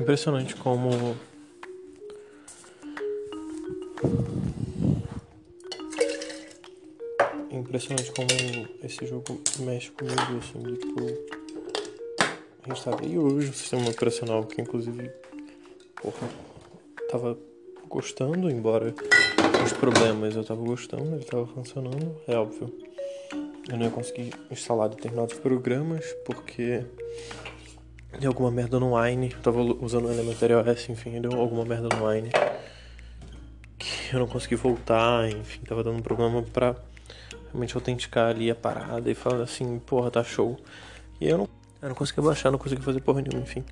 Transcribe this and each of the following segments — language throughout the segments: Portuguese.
Impressionante como impressionante como esse jogo mexe comigo, assim, de, tipo. A gente sabe, e hoje o sistema operacional, que inclusive, porra, tava gostando, embora os problemas eu tava gostando, ele tava funcionando, é óbvio. Eu não ia conseguir instalar determinados programas porque deu alguma merda no Wine. Eu tava usando o Elementary OS, enfim, deu alguma merda no Wine. Que eu não consegui voltar, enfim, tava dando um problema pra realmente autenticar ali a parada e falar assim, porra, tá show. E eu não, eu não consegui baixar, não consegui fazer porra nenhuma, enfim.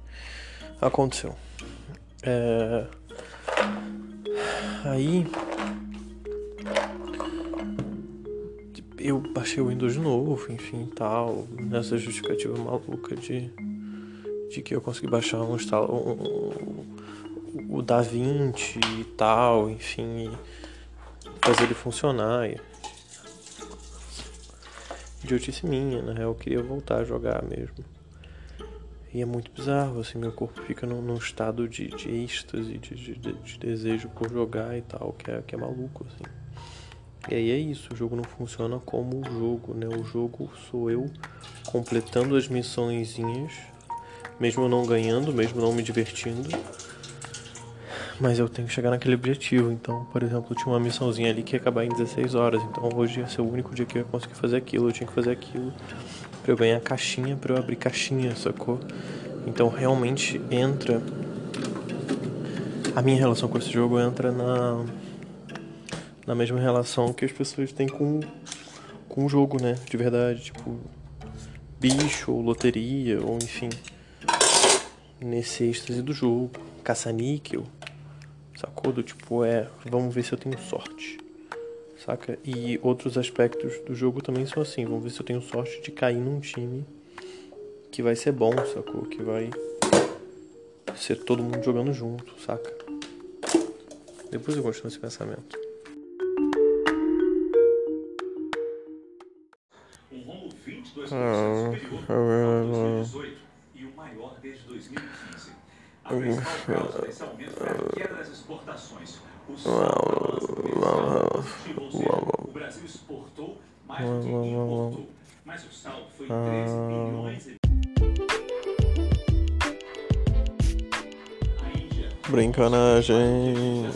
Aconteceu. É... Aí. Eu baixei o Windows de novo, enfim tal. Nessa justificativa maluca de, de que eu consegui baixar um, um, o DaVinci e tal, enfim. Fazer ele funcionar. E idiotice minha, na real eu queria voltar a jogar mesmo. E é muito bizarro, assim, meu corpo fica num, num estado de, de êxtase, de, de, de, desejo por jogar e tal, que é, que é maluco, assim. E aí é isso, o jogo não funciona como o jogo, né? O jogo sou eu completando as missõezinhas, mesmo não ganhando, mesmo não me divertindo mas eu tenho que chegar naquele objetivo. Então, por exemplo, tinha uma missãozinha ali que ia acabar em 16 horas. Então, hoje ia ser o único dia que eu ia conseguir fazer aquilo. Eu tinha que fazer aquilo para eu ganhar caixinha, para eu abrir caixinha, sacou? Então, realmente entra. A minha relação com esse jogo entra na. Na mesma relação que as pessoas têm com, com o jogo, né? De verdade. Tipo, bicho, ou loteria, ou enfim. Nesse êxtase do jogo. Caça-níquel Sacou? Do tipo, é, vamos ver se eu tenho sorte. Saca? E outros aspectos do jogo também são assim, vamos ver se eu tenho sorte de cair num time que vai ser bom, sacou? Que vai ser todo mundo jogando junto, saca? Depois eu continuo esse pensamento. Romo 22 ah, superior 2018 e o maior desde 2015. A principal causa desse aumento foi a queda das exportações. O saldo o Brasil exportou mais do que importou. Mas o saldo foi 13 bilhões e... Brincanagem.